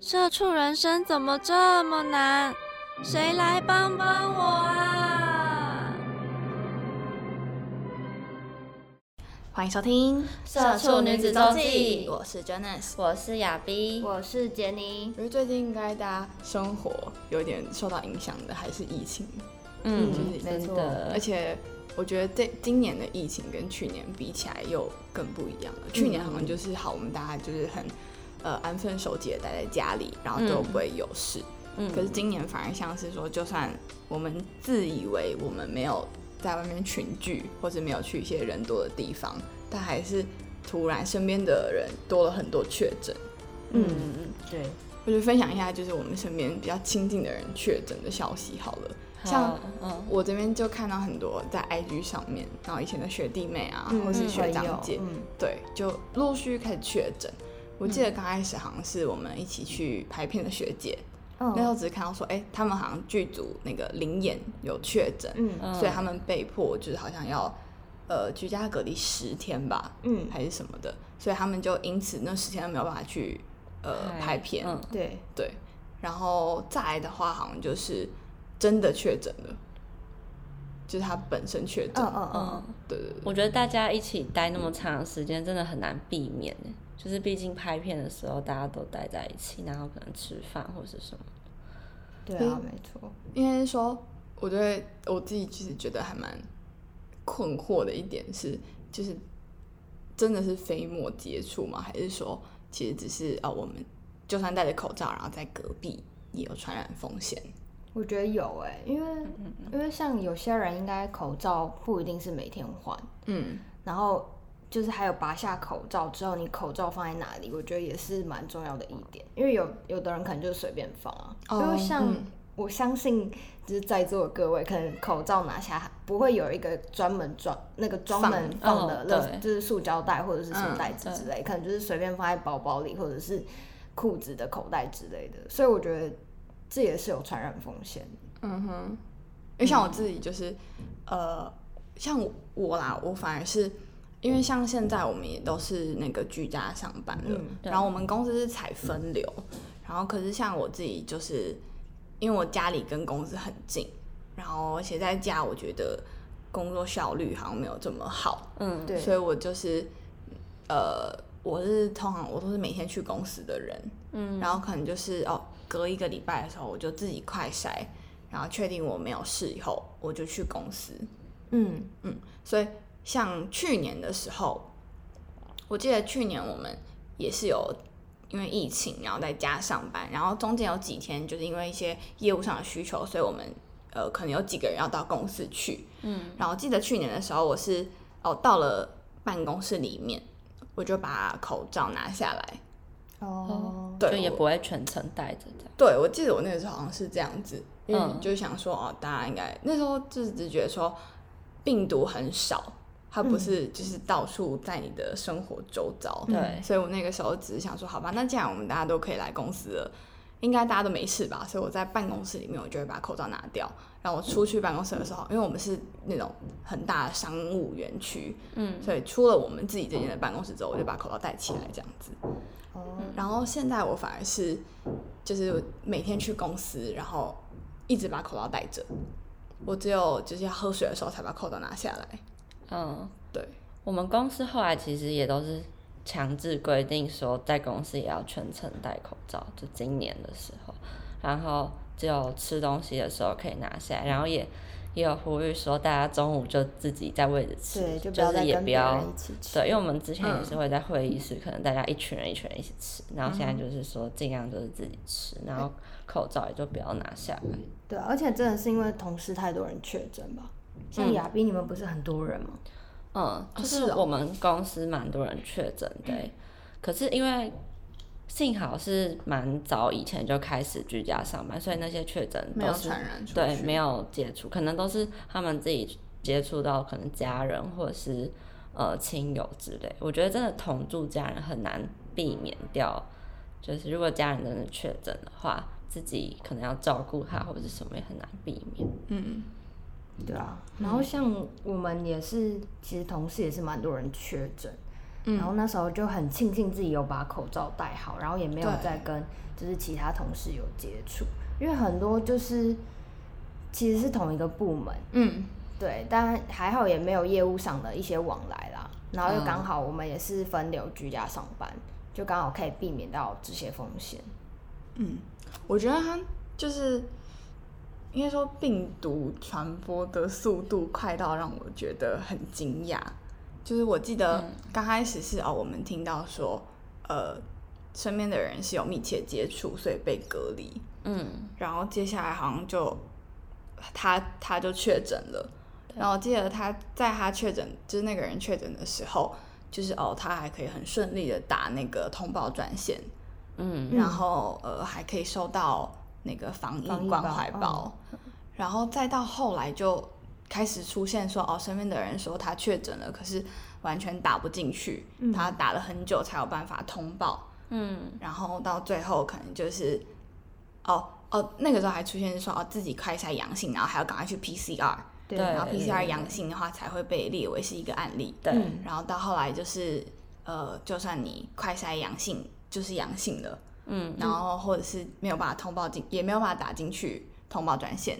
社畜人生怎么这么难？谁来帮帮我啊！欢迎收听《社畜女子周记》，我是 Janice，我是亚逼，我是杰尼。我觉得最近应该大家生活有点受到影响的还是疫情，嗯，就是真的，而且我觉得这今年的疫情跟去年比起来又更不一样了。去年好像就是好，我们大家就是很。呃，安分守己的待在家里，然后都不会有事。嗯，可是今年反而像是说，就算我们自以为我们没有在外面群聚，或者没有去一些人多的地方，但还是突然身边的人多了很多确诊。嗯对。我就分享一下，就是我们身边比较亲近的人确诊的消息好了。像我这边就看到很多在 IG 上面，然后以前的学弟妹啊，或是学长姐，对，就陆续开始确诊。我记得刚开始好像是我们一起去拍片的学姐，那时候只是看到说，哎，他们好像剧组那个灵眼有确诊，所以他们被迫就是好像要呃居家隔离十天吧，嗯，还是什么的，所以他们就因此那十天都没有办法去呃拍片，对。对，然后再来的话好像就是真的确诊了，就是他本身确诊，嗯嗯嗯，对对对，我觉得大家一起待那么长时间，真的很难避免就是毕竟拍片的时候大家都待在一起，然后可能吃饭或是什么。对啊，没错。应该说，我觉得我自己其实觉得还蛮困惑的一点是，就是真的是飞沫接触吗？还是说其实只是啊，我们就算戴着口罩，然后在隔壁也有传染风险？我觉得有哎，因为因为像有些人应该口罩不一定是每天换，嗯，然后。就是还有拔下口罩之后，你口罩放在哪里？我觉得也是蛮重要的一点，因为有有的人可能就随便放啊。因为像我相信，就是在座的各位，可能口罩拿下不会有一个专门装那个专门放的，就是塑胶袋或者是什么袋子之类，可能就是随便放在包包里或者是裤子的口袋之类的。所以我觉得这也是有传染风险。嗯哼，因为像我自己就是，呃，像我啦，我反而是。因为像现在我们也都是那个居家上班了，然后我们公司是采分流，然后可是像我自己就是，因为我家里跟公司很近，然后而且在家我觉得工作效率好像没有这么好，嗯，对，所以我就是，呃，我是通常我都是每天去公司的人，嗯，然后可能就是哦，隔一个礼拜的时候我就自己快筛，然后确定我没有事以后，我就去公司，嗯。嗯，所以。像去年的时候，我记得去年我们也是有因为疫情，然后在家上班，然后中间有几天就是因为一些业务上的需求，所以我们呃可能有几个人要到公司去，嗯，然后记得去年的时候，我是哦到了办公室里面，我就把口罩拿下来，哦，对，就也不会全程戴着。对，我记得我那个时候好像是这样子，嗯，就想说哦，大家应该那时候就是只觉得说病毒很少。它不是就是到处在你的生活周遭，对，所以我那个时候只是想说，好吧，那既然我们大家都可以来公司了，应该大家都没事吧？所以我在办公室里面，我就会把口罩拿掉，然后我出去办公室的时候，因为我们是那种很大的商务园区，嗯，所以出了我们自己这间的办公室之后，我就把口罩戴起来这样子。哦，然后现在我反而是就是每天去公司，然后一直把口罩戴着，我只有就是要喝水的时候才把口罩拿下来。嗯，对，我们公司后来其实也都是强制规定说，在公司也要全程戴口罩。就今年的时候，然后只有吃东西的时候可以拿下来，然后也也有呼吁说，大家中午就自己在位置吃，就是也不要对，因为我们之前也是会在会议室，可能大家一群人一群人一起吃，然后现在就是说尽量就是自己吃，然后口罩也就不要拿下来。对，而且真的是因为同事太多人确诊吧。像亚斌，你们不是很多人吗？嗯，就是我们公司蛮多人确诊的，可是因为幸好是蛮早以前就开始居家上班，所以那些确诊没有都是传染出对没有接触，可能都是他们自己接触到可能家人或者是呃亲友之类。我觉得真的同住家人很难避免掉，就是如果家人真的确诊的话，自己可能要照顾他或者是什么也很难避免。嗯，对啊，然后像我们也是，其实同事也是蛮多人确诊，然后那时候就很庆幸自己有把口罩戴好，然后也没有再跟就是其他同事有接触，因为很多就是其实是同一个部门，嗯，对，但还好也没有业务上的一些往来啦，然后又嗯。刚好我们也是分流居家上班，就刚好可以避免到这些风险。嗯。我觉得它就是应该说病毒传播的速度快到让我觉得很惊讶。就是我记得刚开始是哦，我们听到说呃身边的人是有密切接触，所以被隔离，嗯，然后接下来好像就他他就确诊了，然后我记得他在他确诊就是那个人确诊的时候，就是哦他还可以很顺利的打那个通报专线，嗯，然后呃还可以收到那个防疫关怀包，然后再到后来就开始出现说哦身边的人说他确诊了，可是完全打不进去，他打了很久才有办法通报，嗯，然后到最后可能就是哦哦那个时候还出现说哦自己快筛阳性，然后还要赶快去 PCR，对然后 PCR 阳性的话才会被列为是一个案例，对，嗯然后到后来就是呃就算你快筛阳性就是阳性了。嗯，然后或者是没有办法通报进，也没有办法打进去通报专线，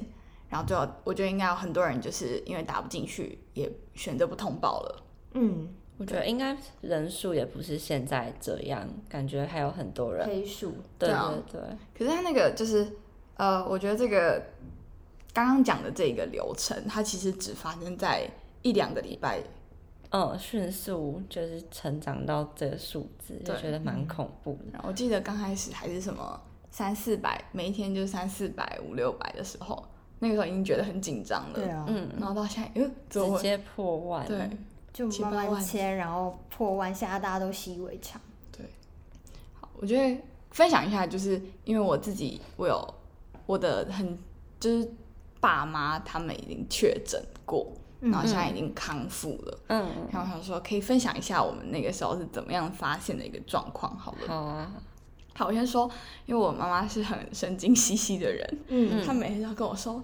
然后最后我觉得应该有很多人就是因为打不进去，也选择不通报了。嗯，我觉得应该人数也不是现在这样，感觉还有很多人。黑数，对对啊对对，可是他那个就是呃，我觉得这个刚刚讲的这个流程，它其实只发生在一两个礼拜。嗯，迅速就是成长到这个数字，就对觉得蛮恐怖的。然后我记得刚开始还是什么三四百，每一天就三四百、五六百的时候，那个时候已经觉得很紧张了。对啊，嗯，然后到现在，呃，怎么会直接破万。对，就万慢签，然后破万，现在大家都习以为常对。我觉得分享一下，就是因为我自己，我有我的很就是爸妈他们已经确诊过，然后现在已经康复了。嗯，然后我想说，可以分享一下我们那个时候是怎么样发现的一个状况。好了，好啊，好，我先说，因为我妈妈是很神经兮兮的人，嗯，她每天都跟我说。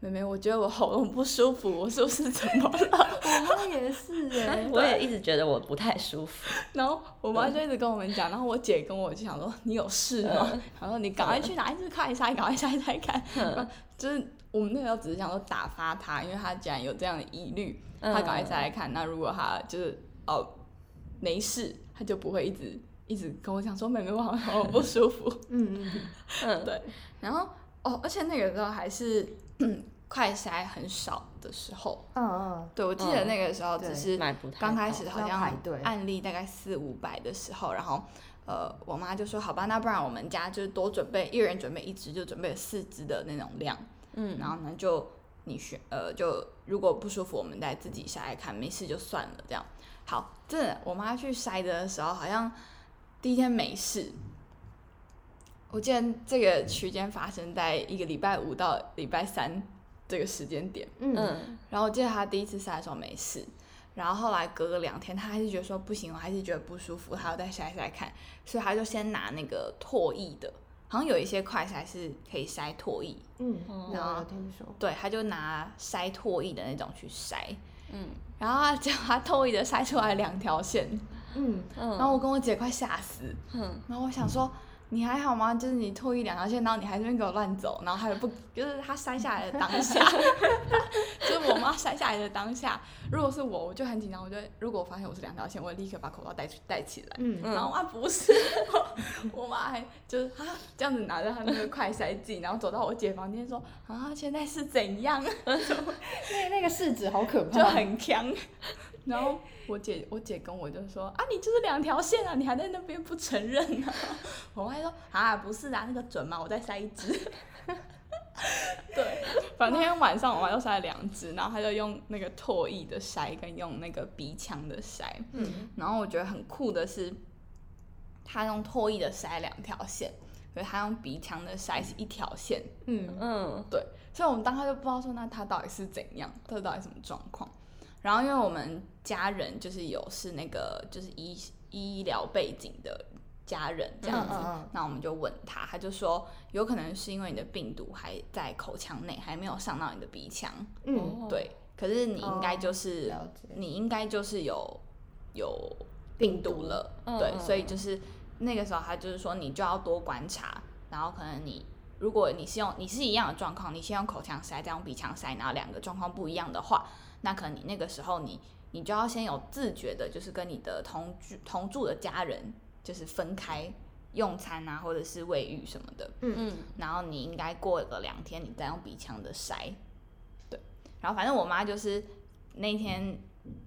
妹妹，我觉得我喉咙不舒服，我是不是怎么了？我妈也是哎，我也一直觉得我不太舒服。然后我妈就一直跟我们讲，然后我姐跟我就想说你有事吗？然后你赶快去拿一支快筛，赶快筛筛看。就是我们那个时候只是想说打发她，因为她既然有这样的疑虑，她赶快再来看。那如果她就是哦没事，她就不会一直一直跟我讲说妹妹我好像喉咙不舒服。嗯嗯 嗯，对，然后哦，而且那个时候还是 快筛很少的时候。嗯嗯，对，我记得那个时候只是刚开始好像案例大概四五百的时候，然后呃，我妈就说好吧，那不然我们家就是多准备，一人准备一支，就准备了四支的那种量，嗯，然后呢就你选呃就如果不舒服，我们再自己筛看，没事就算了这样。好，真的，我妈去筛的时候好像第一天没事。我记得这个区间发生在一个礼拜五到礼拜三这个时间点，嗯。嗯。然后我记得他第一次筛的时候没事，然后后来隔了两天，他还是觉得说不行，我还是觉得不舒服，他要再筛筛看，所以他就先拿那个唾液的，好像有一些快筛是可以筛唾液，嗯，哦。有有听说，对，他就拿筛唾液的那种去筛，嗯。然后他结果他唾液的筛出来两条线，嗯嗯，然后我跟我姐快吓死，嗯。然后我想说。你还好吗？就是你脱衣两条线，然后你还在那边给我乱走，然后还有不，就是他摔下来的当下，就是我妈摔下来的当下，如果是我，我就很紧张，我就会如果我发现我是两条线，我会立刻把口罩戴去戴起来。嗯。然后啊不是，我妈还就是啊这样子拿着她那个快筛剂，然后走到我姐房间说啊现在是怎样，那那个试纸好可怕，就很强。然后我姐我姐跟我就说啊你就是两条线啊，你还在那边不承认啊？我妈还说啊不是啊那个准吗？我再塞一支。对，反正那天晚上我妈又塞了两支，然后她就用那个唾液的筛跟用那个鼻腔的筛。嗯然后我觉得很酷的是，她用唾液的筛两条线，所以她用鼻腔的筛是一条线。嗯嗯，对，所以我们当时就不知道说那她到底是怎样，她到底什么状况。然后因为我们家人就是有是那个就是医医疗背景的家人这样子，嗯嗯嗯。那我们就问他，他就说有可能是因为你的病毒还在口腔内，还没有上到你的鼻腔。嗯，对，可是你应该就是、你应该就是有有病病毒。毒了，对，所以就是那个时候他就是说你就要多观察，然后可能你如果你是用你是一样的状况，你先用口腔塞，再用鼻腔塞，然后两个状况不一样的话，那可能你那个时候你你就要先有自觉的，就是跟你的同居同住的家人就是分开用餐啊，或者是卫浴什么的，嗯然后你应该过个两天，你再用鼻腔的筛，对。然后反正我妈就是那天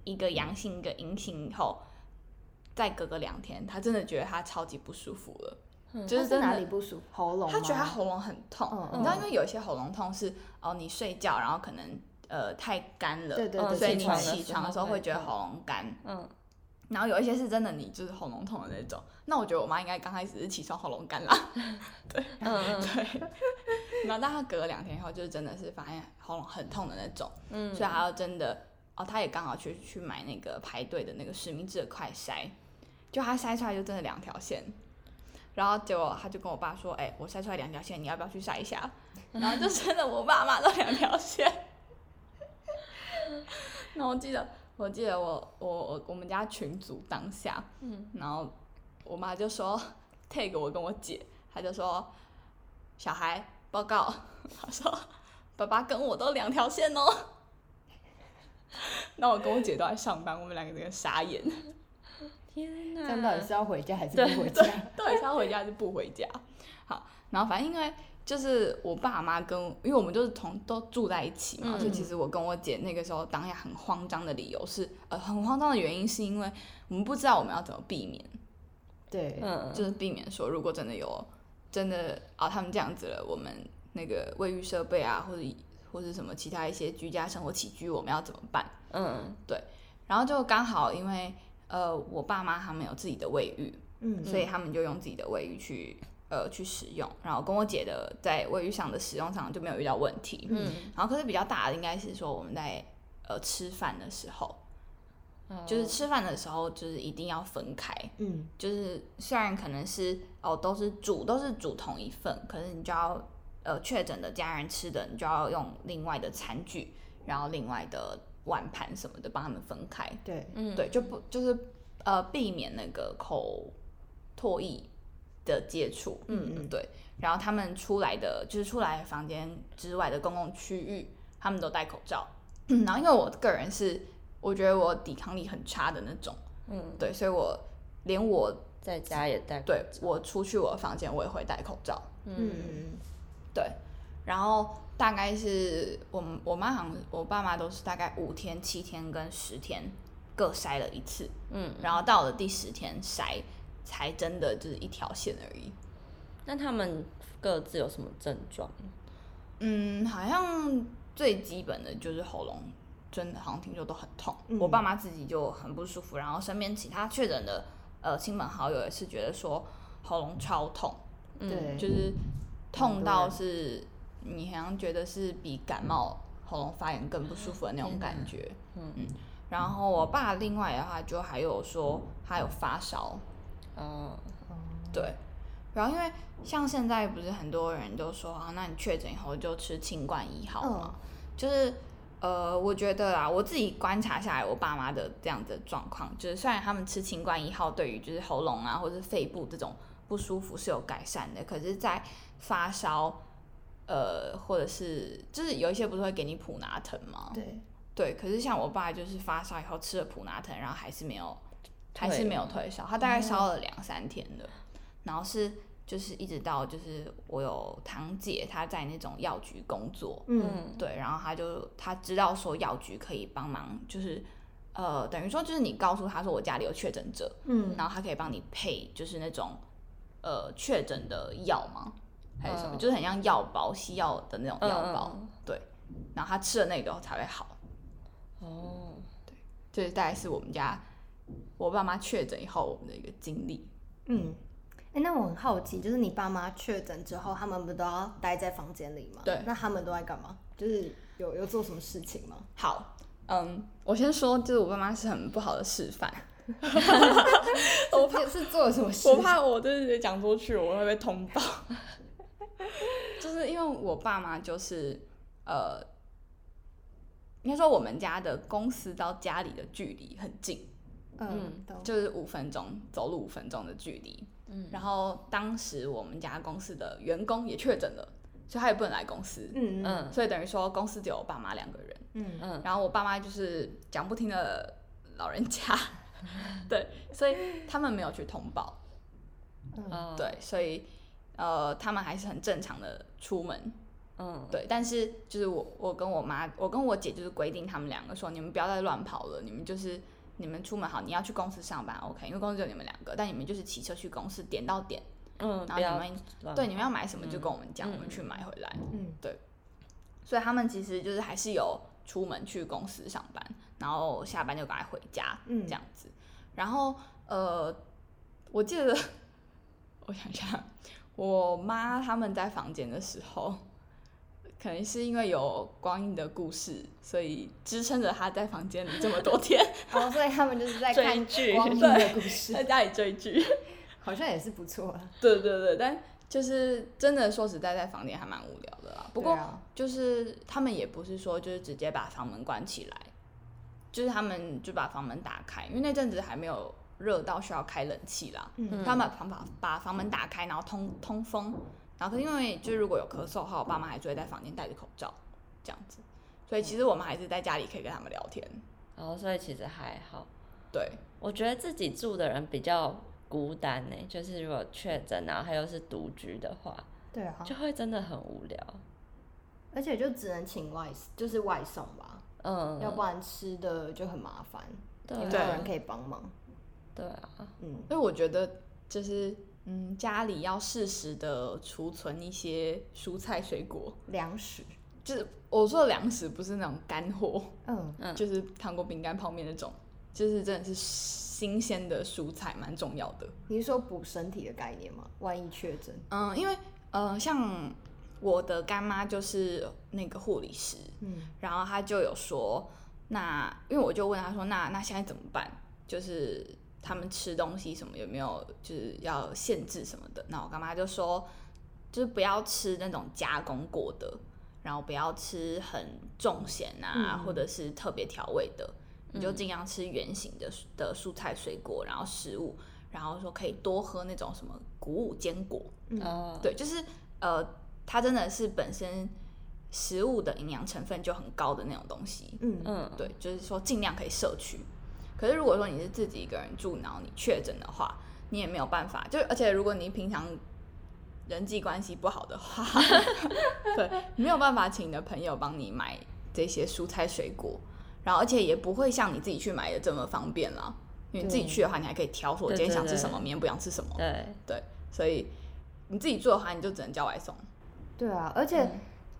一个阳性一个阴性以后，再隔个两天，她真的觉得她超级不舒服了，就他是哪是真的里不舒服？喉咙吗？她觉得她喉咙很痛。嗯你知道，因为有一些喉咙痛是哦，你睡觉然后可能呃太干了，对对对，所以你起床的时候会觉得喉咙干。嗯，然后有一些是真的，你就是喉咙痛的那种。那我觉得我妈应该刚开始是起床喉咙干啦，嗯嗯 对。然后但她隔了两天以后，就是真的是发现喉咙很痛的那种，嗯，所以她要真的哦，她也刚好去去买那个排队的那个实名制的快筛，就她筛出来就真的两条线。然后结果她就跟我爸说：“哎、我筛出来两条线，你要不要去筛一下？”然后就真的我爸妈都两条线。那我记得，我记得我我我我们家群组当下，嗯，然后我妈就说：“take 我跟我姐，她就说小孩报告，她说爸爸跟我都两条线哦。那我跟我姐都在上班，我们两个人傻眼，天哪，这样到底是要回家还是不回家？到底是要回家还是不回家？好，然后反正因为就是我爸妈跟，因为我们就是同都住在一起嘛，嗯。所以其实我跟我姐那个时候当下很慌张的理由是，呃，很慌张的原因是因为我们不知道我们要怎么避免，对，嗯，就是避免说如果真的有真的啊他们这样子了，我们那个卫浴设备啊或者或者什么其他一些居家生活起居我们要怎么办？嗯。对。然后就刚好因为呃我爸妈他们有自己的卫浴，嗯，所以他们就用自己的卫浴去呃去使用，然后跟我姐的在卫浴上的使用上就没有遇到问题。嗯，然后可是比较大的应该是说我们在呃吃饭的时候，哦就是吃饭的时候就是一定要分开，嗯就是虽然可能是哦都是煮都是煮同一份，可是你就要呃确诊的家人吃的，你就要用另外的餐具，然后另外的碗盘什么的帮他们分开。对，嗯对，就不就是呃避免那个口唾液的接触，嗯嗯对。然后他们出来的就是出来房间之外的公共区域，他们都戴口罩。然后因为我个人是我觉得我抵抗力很差的那种，嗯，对，所以我连我在家也戴口对罩。我出去我的房间我也会戴口罩，嗯。对。然后大概是我们我妈好像我爸妈都是大概五天、七天跟十天各筛了一次，嗯，然后到了第十天筛，才真的就是一条线而已。那他们各自有什么症状？嗯，好像最基本的就是喉咙，真的好像听说都很痛。嗯我爸妈自己就很不舒服，然后身边其他确诊的呃亲朋好友也是觉得说喉咙超痛，嗯，对，就是痛到是你好像觉得是比感冒喉咙发炎更不舒服的那种感觉。嗯嗯，然后我爸另外的话就还有说他有发烧，哦，对，然后因为像现在不是很多人都说啊，那你确诊以后就吃清冠一号嘛，就是呃，我觉得啊，我自己观察下来，我爸妈的这样子的状况，就是虽然他们吃清冠一号对于就是喉咙啊或者是肺部这种不舒服是有改善的，可是，在发烧。呃，或者是就是有一些不是会给你普拿疼吗？对，对，可是像我爸就是发烧以后吃了普拿疼，然后还是没有，还是没有退烧，他大概烧了两三天的，然后是就是一直到就是我有堂姐她在那种药局工作，嗯嗯对，然后他就他知道说药局可以帮忙，就是呃等于说就是你告诉他说我家里有确诊者，嗯，然后他可以帮你配就是那种呃确诊的药吗？还是什么？嗯就是很像药包西药的那种嗯药包，嗯对，然后他吃了那个才会好。哦，对这大概是我们家我爸妈确诊以后我们的一个经历。嗯，哎，那我很好奇，就是你爸妈确诊之后，他们不都要待在房间里吗？对。那他们都在干嘛？就是有有做什么事情吗？好，嗯，我先说，就是我爸妈是很不好的示范。我怕是做了什么事？我怕我就是讲出去，我会被通报。就是因为我爸妈就是呃，应该说我们家的公司到家里的距离很近，嗯，就是五分钟走路五分钟的距离。嗯，然后当时我们家公司的员工也确诊了，所以他也不能来公司。嗯嗯，所以等于说公司只有我爸妈两个人。嗯嗯，然后我爸妈就是讲不听的老人家，对，所以他们没有去通报。嗯，对，所以呃，他们还是很正常的出门。嗯，对，但是就是我我跟我妈，我跟我姐就是规定他们两个说，你们不要再乱跑了，你们就是。你们出门好，你要去公司上班，OK？因为公司只有你们两个，但你们就是骑车去公司，点到点，嗯，然后你们对你们要买什么就跟我们讲，我们去买回来，嗯，对。所以他们其实就是还是有出门去公司上班，然后下班就赶快回家，嗯，这样子。然后呃，我记得 我想想，我妈他们在房间的时候。可能是因为有光阴的故事，所以支撑着他在房间里这么多天。哦，所以他们就是在看光阴的故事，在家里追剧，好像也是不错。对对对，但就是真的说实在，在房间还蛮无聊的啦。不过就是他们也不是说就是直接把房门关起来，就是他们就把房门打开，因为那阵子还没有热到需要开冷气啦。嗯，他们把房把房门打开，然后通通风。然后，因为就是如果有咳嗽的话，我爸妈还是会在房间戴着口罩这样子，所以其实我们还是在家里可以跟他们聊天。哦，所以其实还好。对，我觉得自己住的人比较孤单呢，就是如果确诊然后他又是独居的话，对啊，就会真的很无聊。而且就只能请外，就是外送吧，嗯，要不然吃的就很麻烦，也没有人可以帮忙。对啊，嗯，所以我觉得就是。嗯，家里要适时的储存一些蔬菜水果粮食，就是我说的粮食不是那种干货，嗯嗯，就是糖果、饼干、泡面那种，就是真的是新鲜的蔬菜，蛮重要的。你是说补身体的概念吗？万一确诊？嗯，因为呃，像我的干妈就是那个护理师，嗯，然后她就有说，那因为我就问她说，那那现在怎么办？就是。他们吃东西什么有没有就是要限制什么的？那我干妈就说，就是不要吃那种加工过的，然后不要吃很重咸啊，或者是特别调味的，你就尽量吃圆形的的蔬菜水果，然后食物，然后说可以多喝那种什么谷物坚果。哦，对，就是呃，它真的是本身食物的营养成分就很高的那种东西。嗯嗯，对，就是说尽量可以摄取。可是如果说你是自己一个人住，然后你确诊的话，你也没有办法。就而且如果你平常人际关系不好的话，对，没有办法请你的朋友帮你买这些蔬菜水果，然后而且也不会像你自己去买的这么方便了。因为你自己去的话，你还可以挑说我今天想吃什么，明天不想吃什么。对对，所以你自己做的话，你就只能叫外送。对啊，而且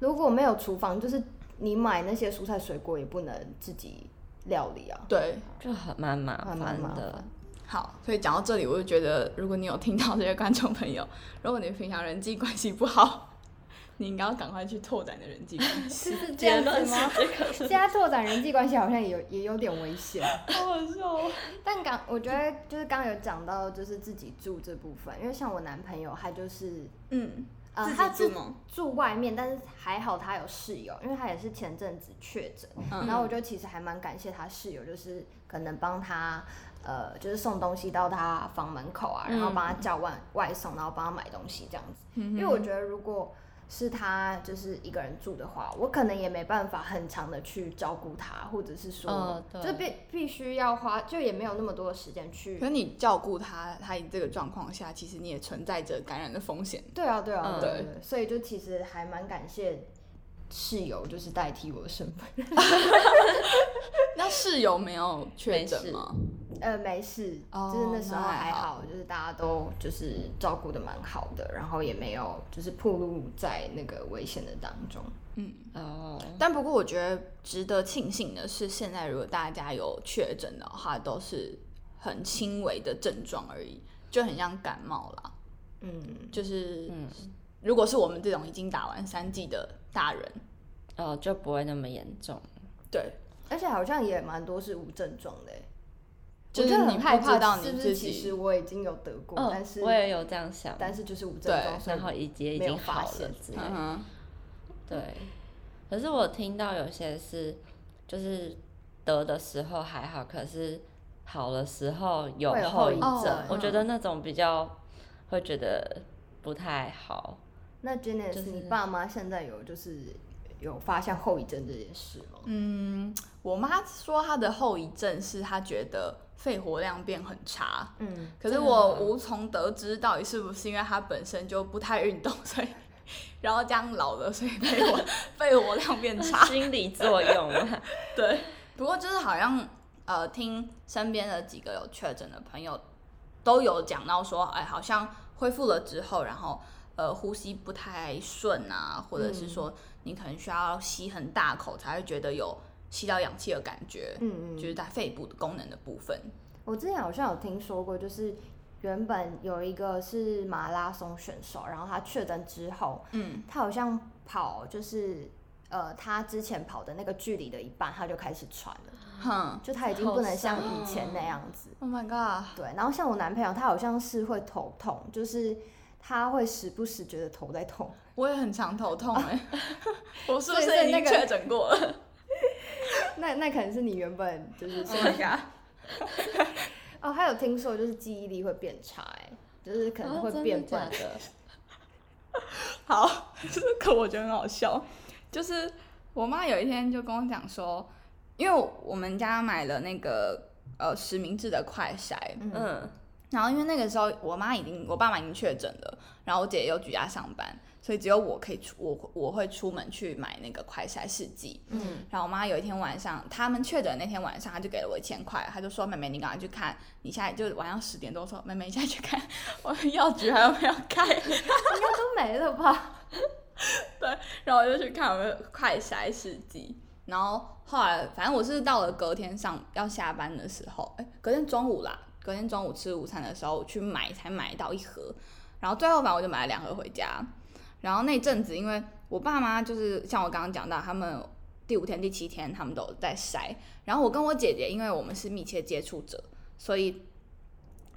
如果没有厨房，就是你买那些蔬菜水果也不能自己。料理啊，对，就很蛮麻烦的。好，所以讲到这里，我就觉得，如果你有听到这些观众朋友，如果你平常人际关系不好，你应该要赶快去拓展的人际关系。是这样子吗？现在拓展人际关系好像也有也有点危险。好好笑。但刚我觉得就是刚刚有讲到，就是自己住这部分，因为像我男朋友，他就是嗯。呃，他住住外面，但是还好他有室友，因为他也是前阵子确诊，然后我就其实还蛮感谢他室友，就是可能帮他呃，就是送东西到他房门口啊，然后帮他叫外外送，然后帮他买东西这样子，因为我觉得如果。是他就是一个人住的话，我可能也没办法很长的去照顾他，或者是说，就必必须要花，就也没有那么多的时间去。可你照顾他，他这个状况下，其实你也存在着感染的风险。对啊，对啊，对，所以就其实还蛮感谢。室友就是代替我的身份，那室友没有确诊吗？呃，没事，就是那时候还好，就是大家都就是照顾的蛮好的，然后也没有就是暴露在那个危险的当中。嗯。哦，但不过我觉得值得庆幸的是，现在如果大家有确诊的话，都是很轻微的症状而已，就很像感冒啦。嗯，就是如果是我们这种已经打完三剂的大人，哦，就不会那么严重。对，而且好像也蛮多是无症状的，就是你害怕知道你自己。其实我已经有得过，但是我也有这样想，但是就是无症状，然后已经已经好了之类。对，可是我听到有些是，就是得的时候还好，可是好的时候有后遗症。我觉得那种比较会觉得不太好。那 j e n n e 你爸妈现在有就是有发现后遗症这件事吗？嗯，我妈说她的后遗症是她觉得肺活量变很差。嗯，可是我无从得知到底是不是因为她本身就不太运动，所以。然后这样老了，所以肺活 肺活量变差，心理作用 对，不过就是好像呃，听身边的几个有确诊的朋友都有讲到说，哎，好像恢复了之后，然后呃，呼吸不太顺啊，或者是说你可能需要吸很大口才会觉得有吸到氧气的感觉。嗯嗯，就是在肺部的功能的部分。我之前好像有听说过，就是。原本有一个是马拉松选手，然后他确诊之后，嗯，他好像跑就是呃，他之前跑的那个距离的一半，他就开始喘了，哼，就他已经不能像以前那样子。Oh my god！对，然后像我男朋友，他好像是会头痛，就是他会时不时觉得头在痛。我也很常头痛哎，我是不是已经确诊过了？那那可能是你原本就是。Oh my god！哦，还有听说就是记忆力会变差，哎，就是可能会变笨的。好，这个我觉得很好笑。就是我妈有一天就跟我讲说，因为我们家买了那个呃实名制的快筛，嗯，然后因为那个时候我妈已经，我爸妈已经确诊了，然后我姐又居家上班。所以只有我可以出我我会出门去买那个快筛试剂，嗯，然后我妈有一天晚上，他们确诊那天晚上，她就给了我一千块，她就说：“妹妹，你赶快去看，你现在就晚上十点多说，妹妹，你现在去看，我药局还有没有开？应该都没了吧？”对，然后我就去看我们快筛试剂，然后后来反正我是到了隔天上要下班的时候，哎，隔天中午啦，隔天中午吃午餐的时候我去买才买到一盒，然后最后反正我就买了两盒回家。然后那阵子，因为我爸妈就是像我刚刚讲到，他们第五天、第七天他们都在筛。然后我跟我姐姐，因为我们是密切接触者，所以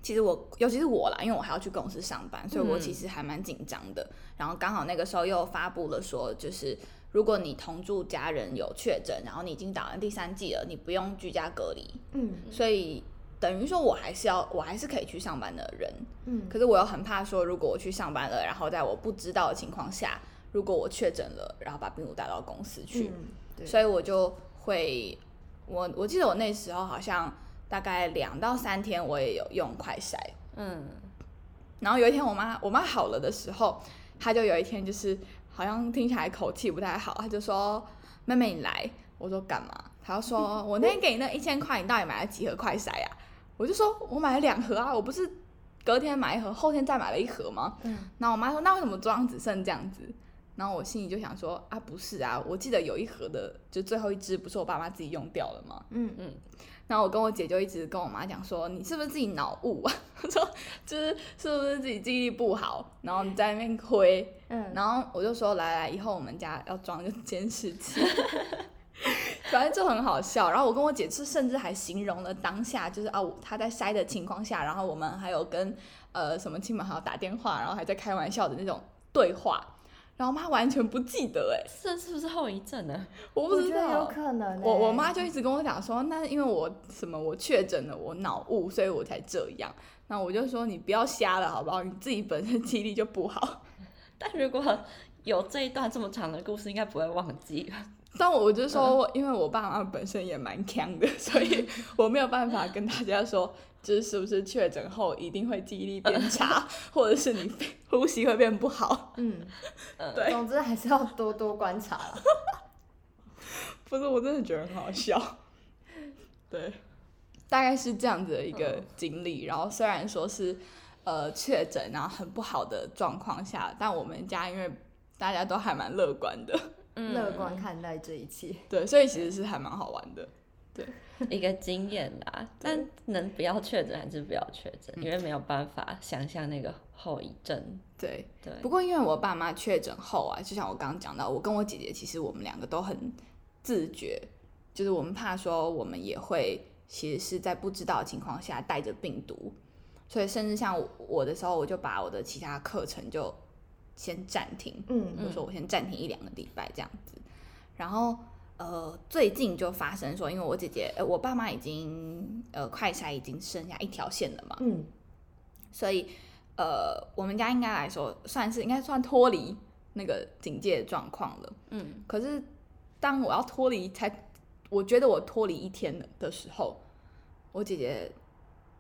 其实我，尤其是我啦，因为我还要去公司上班，所以我其实还蛮紧张的。然后刚好那个时候又发布了说，就是如果你同住家人有确诊，然后你已经打完第三剂了，你不用居家隔离。嗯，所以。等于说，我还是要，我还是可以去上班的人，嗯，可是我又很怕说，如果我去上班了，然后在我不知道的情况下，如果我确诊了，然后把病毒带到公司去，所以我就会，我我记得我那时候好像大概两到三天，我也有用快筛，嗯，然后有一天我妈我妈好了的时候，她就有一天就是好像听起来口气不太好，她就说：“妹妹你来。”我说：“干嘛？”她就说：“我那天给你那一千块，你到底买了几盒快筛啊？”我就说，我买了两盒啊，我不是隔天买一盒，后天再买了一盒吗？嗯。然后我妈说，那为什么桌上只剩这样子？然后我心里就想说，啊，不是啊，我记得有一盒的，就最后一支不是我爸妈自己用掉了吗？嗯嗯。然后我跟我姐就一直跟我妈讲说，你是不是自己脑雾啊？说就是是不是自己记忆力不好，然后你在那边亏。嗯。然后我就说，来来，以后我们家要装个监视器。反正就很好笑，然后我跟我姐是甚至还形容了当下，就是啊，她在塞的情况下，然后我们还有跟呃什么亲朋好友打电话，然后还在开玩笑的那种对话，然后妈完全不记得，哎，这是不是后遗症呢？我不知道，有可能。我我妈就一直跟我讲说，那因为我什么我确诊了，我脑雾，所以我才这样。那我就说你不要瞎了，好不好？你自己本身记忆力就不好。但如果有这一段这么长的故事，应该不会忘记。但我就说，因为我爸妈本身也蛮强的，所以 我没有办法跟大家说，就是是不是确诊后一定会记忆力变差，或者是你呼吸会变不好。嗯，对，总之还是要多多观察了。不是，我真的觉得很好笑。对，大概是这样子的一个经历。然后虽然说是呃确诊，然后很不好的状况下，但我们家因为大家都还蛮乐观的。乐观看待这一切，对，所以其实是还蛮好玩的。对，一个经验啦。但能不要确诊还是不要确诊，因为没有办法想象那个后遗症。对对。不过因为我爸妈确诊后啊，就像我刚刚讲到，我跟我姐姐其实我们两个都很自觉，就是我们怕说我们也会其实是在不知道的情况下带着病毒，所以甚至像我的时候，我就把我的其他课程就先暂停，嗯，我说我先暂停一两个礼拜这样子，然后。呃，最近就发生说，因为我姐姐，呃，我爸妈已经，呃，快筛已经剩下一条线了嘛，嗯，所以，呃，我们家应该来说算是应该算脱离那个警戒状况了，嗯，可是当我要脱离才，我觉得我脱离一天的的时候，我姐姐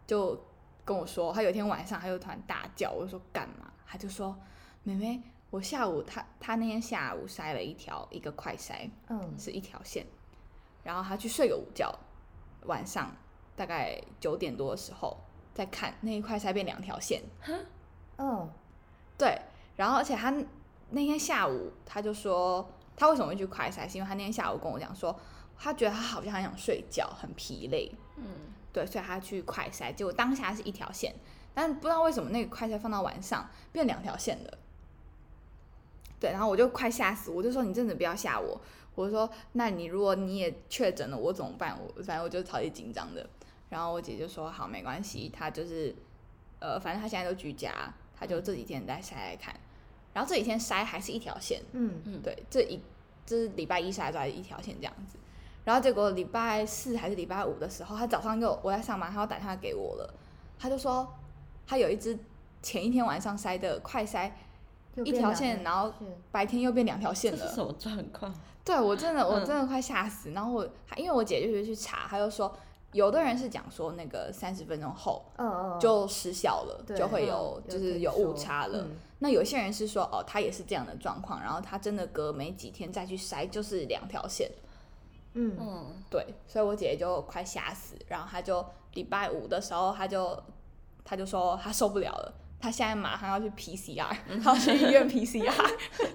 就跟我说，她有一天晚上，她又突然大叫，我就说干嘛？她就说，妹妹。我下午他他那天下午塞了一条一个快塞，嗯，是一条线，然后他去睡个午觉，晚上大概九点多的时候再看那一块塞变两条线，嗯，对，然后而且他那天下午他就说他为什么会去快塞，是因为他那天下午跟我讲说他觉得他好像很想睡觉，很疲累，嗯，对，所以他去快塞，结果当下是一条线，但不知道为什么那个快塞放到晚上变两条线了。对，然后我就快吓死，我就说你真的不要吓我。我说，那你如果你也确诊了，我怎么办？我反正我就超级紧张的。然后我姐就说好，没关系，她就是，呃，反正她现在都居家，她就这几天再筛来看。然后这几天筛还是一条线，嗯嗯，对，这一这是礼拜一筛出来一条线这样子。然后结果礼拜四还是礼拜五的时候，她早上又我在上班，她要打电话给我了，她就说她有一只前一天晚上筛的快筛。一条线，然后白天又变两条线了。什么状况？对我真的，我真的快吓死。然后我，因为我姐就是去查，她就说，有的人是讲说那个三十分钟后，嗯嗯，就失效了，就会有就是有误差了。那有些人是说，哦，他也是这样的状况，然后他真的隔没几天再去筛，就是两条线。嗯嗯，对，所以我姐姐就快吓死。然后她就礼拜五的时候，她就她就说她受不了了。他现在马上要去 PCR，他要去医院 PCR。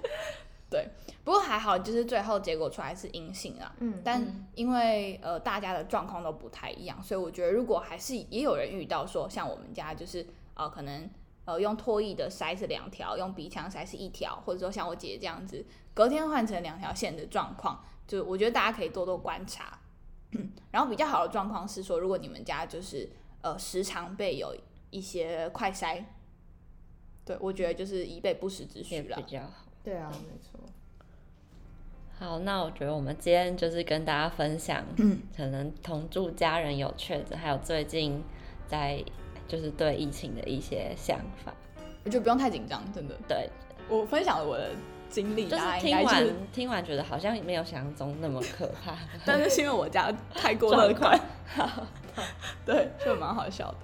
对，不过还好，就是最后结果出来是阴性啊。嗯，但因为呃大家的状况都不太一样，所以我觉得如果还是也有人遇到说像我们家就是呃可能呃用唾液的筛是两条，用鼻腔筛是一条，或者说像我姐姐这样子隔天换成两条线的状况，就我觉得大家可以多多观察。然后比较好的状况是说，如果你们家就是呃时常被有一些快筛。对，我觉得就是以备不时之需比较好。对啊，没错。好，那我觉得我们今天就是跟大家分享，可能同住家人有确诊，还有最近在就是对疫情的一些想法。我觉得不用太紧张，真的。对，我分享了我的经历，就是听完听完觉得好像没有想象中那么可怕。但是因为我家太过乐观，对，就蛮好笑的。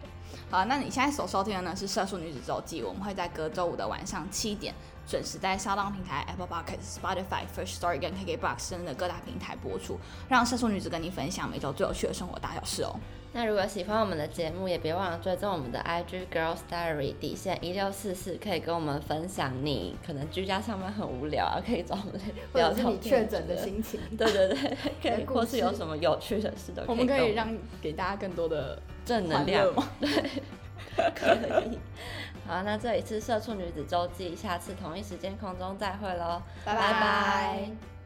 好，那你现在所收听的呢是《社畜女子周记》，我们会在隔周五的晚上七点准时在沙当平台、Apple Podcasts、Spotify、First Story 跟 KKBox 等的各大平台播出，让社畜女子跟你分享每周最有趣的生活大小事哦。那如果喜欢我们的节目，也别忘了追踪我们的 IG Girls Diary 底线一六四四，可以跟我们分享你可能居家上班很无聊啊，可以找我们聊聊你确诊的心情。对对对，可以，或是有什么有趣的事都可以。我们可以让给大家更多的。正能量吗？对，可以。好，那这里是社畜女子周记，下次同一时间空中再会喽，拜拜。